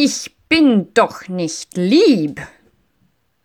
Ich bin doch nicht lieb.